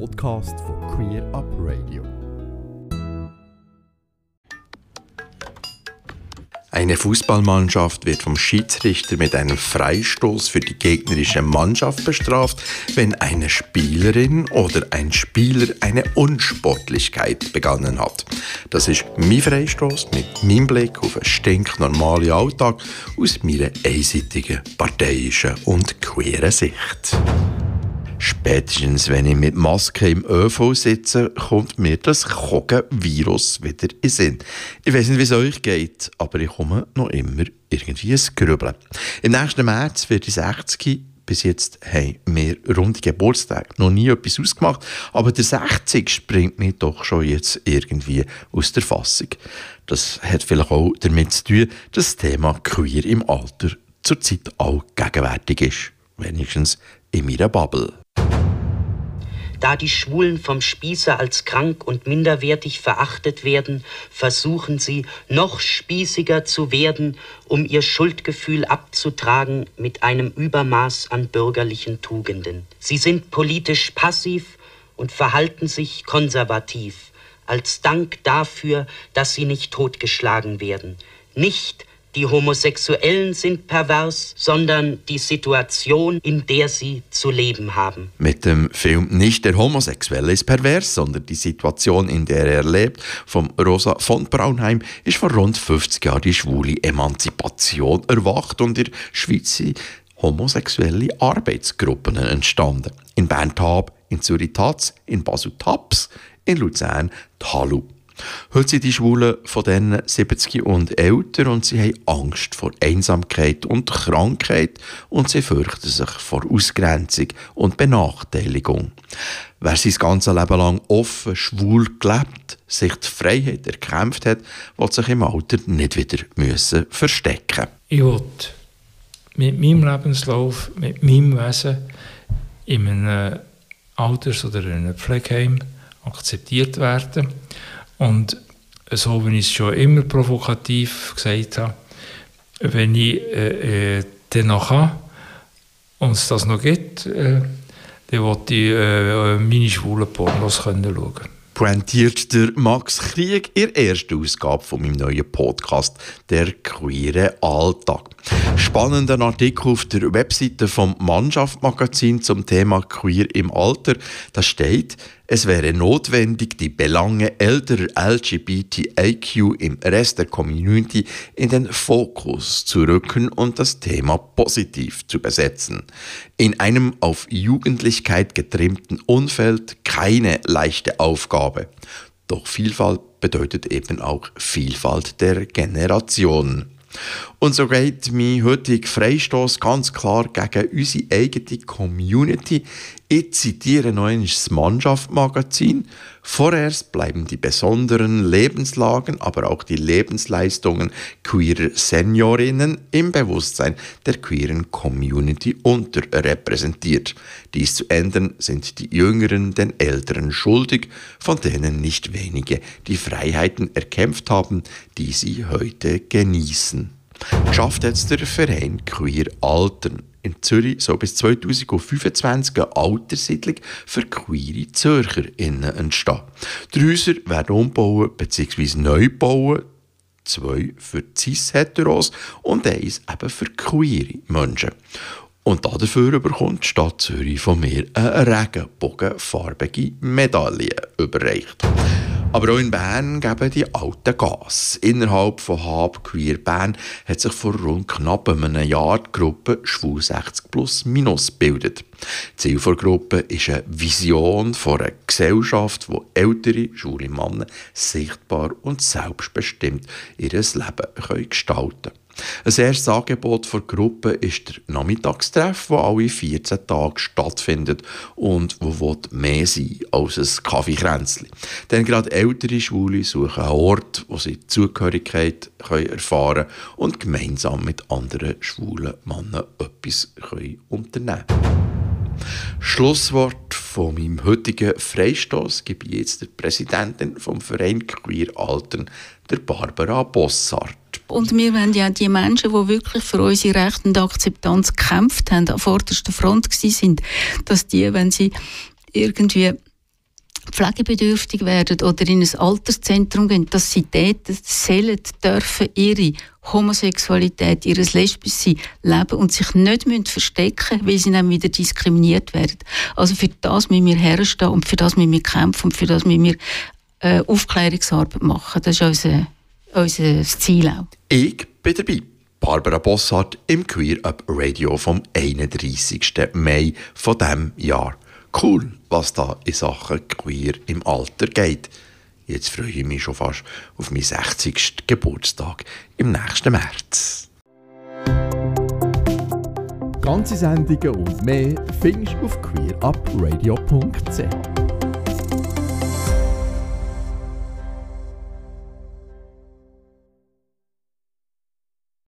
Podcast von Queer Up Radio. Eine Fußballmannschaft wird vom Schiedsrichter mit einem Freistoß für die gegnerische Mannschaft bestraft, wenn eine Spielerin oder ein Spieler eine Unsportlichkeit begangen hat. Das ist mein Freistoß mit meinem Blick auf einen stinknormalen Alltag aus meiner einseitigen, parteiischen und queeren Sicht. Spätestens wenn ich mit Maske im ÖV sitze, kommt mir das Kogen-Virus wieder in Sinn. Ich weiß nicht, wie es euch geht, aber ich komme noch immer irgendwie ins Grübeln. Im nächsten März wird ich 60. Bis jetzt haben wir runde Geburtstag noch nie etwas ausgemacht, aber der 60 springt mir doch schon jetzt irgendwie aus der Fassung. Das hat vielleicht auch damit zu tun, dass das Thema Queer im Alter zurzeit auch gegenwärtig ist. Wenigstens in meiner Bubble. Da die Schwulen vom Spießer als krank und minderwertig verachtet werden, versuchen sie, noch spießiger zu werden, um ihr Schuldgefühl abzutragen mit einem Übermaß an bürgerlichen Tugenden. Sie sind politisch passiv und verhalten sich konservativ, als Dank dafür, dass sie nicht totgeschlagen werden, nicht die Homosexuellen sind pervers, sondern die Situation, in der sie zu leben haben. Mit dem Film Nicht der Homosexuelle ist pervers, sondern die Situation, in der er lebt, vom Rosa von Braunheim, ist vor rund 50 Jahren die schwule Emanzipation erwacht und in der Schweiz homosexuelle Arbeitsgruppen entstanden. In Bern-Tab, in Zürich-Taz, in Basel-Taps, in Luzern Talu. Heute sind die Schwulen von denen 70 und älter und sie haben Angst vor Einsamkeit und Krankheit und sie fürchten sich vor Ausgrenzung und Benachteiligung. Wer sein ganzes Leben lang offen, schwul gelebt, sich die Freiheit erkämpft hat, will sich im Alter nicht wieder müssen verstecken Ich will mit meinem Lebenslauf, mit meinem Wesen in einem Alters- oder in einem Pflegeheim akzeptiert werden und so, wie ich es schon immer provokativ gesagt habe, wenn ich äh, äh, dann noch kann, und es das noch gibt, äh, dann wollte ich äh, meine schwulen Pornos können schauen pointiert der Max Krieg in der ersten Ausgabe von meinem neuen Podcast «Der queere Alltag». Spannender Artikel auf der Webseite vom Mannschaft-Magazin zum Thema Queer im Alter. Da steht, es wäre notwendig, die Belange älterer LGBTIQ im Rest der Community in den Fokus zu rücken und das Thema positiv zu besetzen. In einem auf Jugendlichkeit getrimmten Umfeld keine leichte Aufgabe. Doch Vielfalt bedeutet eben auch Vielfalt der Generationen. Und so geht mein heutiger Freistoß ganz klar gegen unsere eigene Community. Ich zitiere noch einmal das Mannschaft-Magazin. Vorerst bleiben die besonderen Lebenslagen, aber auch die Lebensleistungen queerer Seniorinnen im Bewusstsein der queeren Community unterrepräsentiert. Dies zu ändern sind die Jüngeren den Älteren schuldig, von denen nicht wenige die Freiheiten erkämpft haben, die sie heute genießen. Schafft jetzt der Verein Queer Altern in Zürich so bis 2025 eine Alterssiedlung für queere ZürcherInnen entstehen. Die Häuser werden umbauen bzw. neu bauen, zwei für Cis-Heteros und eins eben für queere Menschen. Und dafür bekommt die Stadt Zürich von mir eine regenbogenfarbige Medaille überreicht. Aber auch in Bern geben die alten Gas. Innerhalb von Hab Queer Bern hat sich vor rund knapp einem Jahr die Gruppe Schwul 60 plus minus gebildet. Ziel der Gruppe ist eine Vision von einer Gesellschaft, wo ältere schwule Männer sichtbar und selbstbestimmt ihr Leben gestalten können. Ein erstes Angebot der Gruppe ist der Nachmittagstreff, der alle 14 Tage stattfindet und wo mehr sein als ein Kaffeekränzchen. Denn gerade ältere Schwule suchen einen Ort, wo sie Zugehörigkeit erfahren können und gemeinsam mit anderen schwulen Männern etwas unternehmen können. Schlusswort von meinem heutigen Freistoß gebe ich jetzt der Präsidentin vom Verein Queer Altern, der Barbara Bossart. Und wir wollen ja die Menschen, die wirklich für unsere Rechte und Akzeptanz gekämpft haben, an vorderster Front sind, dass die, wenn sie irgendwie pflegebedürftig werden oder in ein Alterszentrum gehen, dass sie dort sollen, dürfen ihre Homosexualität, ihr Lesbischsein leben und sich nicht müssen verstecken weil sie dann wieder diskriminiert werden. Also für das müssen wir herstehen und für das müssen wir kämpfen und für das müssen wir äh, Aufklärungsarbeit machen. Das ist unser, unser Ziel auch. Ich bin dabei. Barbara Bossart im Queer Up Radio vom 31. Mai von diesem Jahr. Cool, was da in Sachen Queer im Alter geht. Jetzt freue ich mich schon fast auf meinen 60. Geburtstag im nächsten März. Ganze Sendungen und mehr findest du auf queerupradio.ch.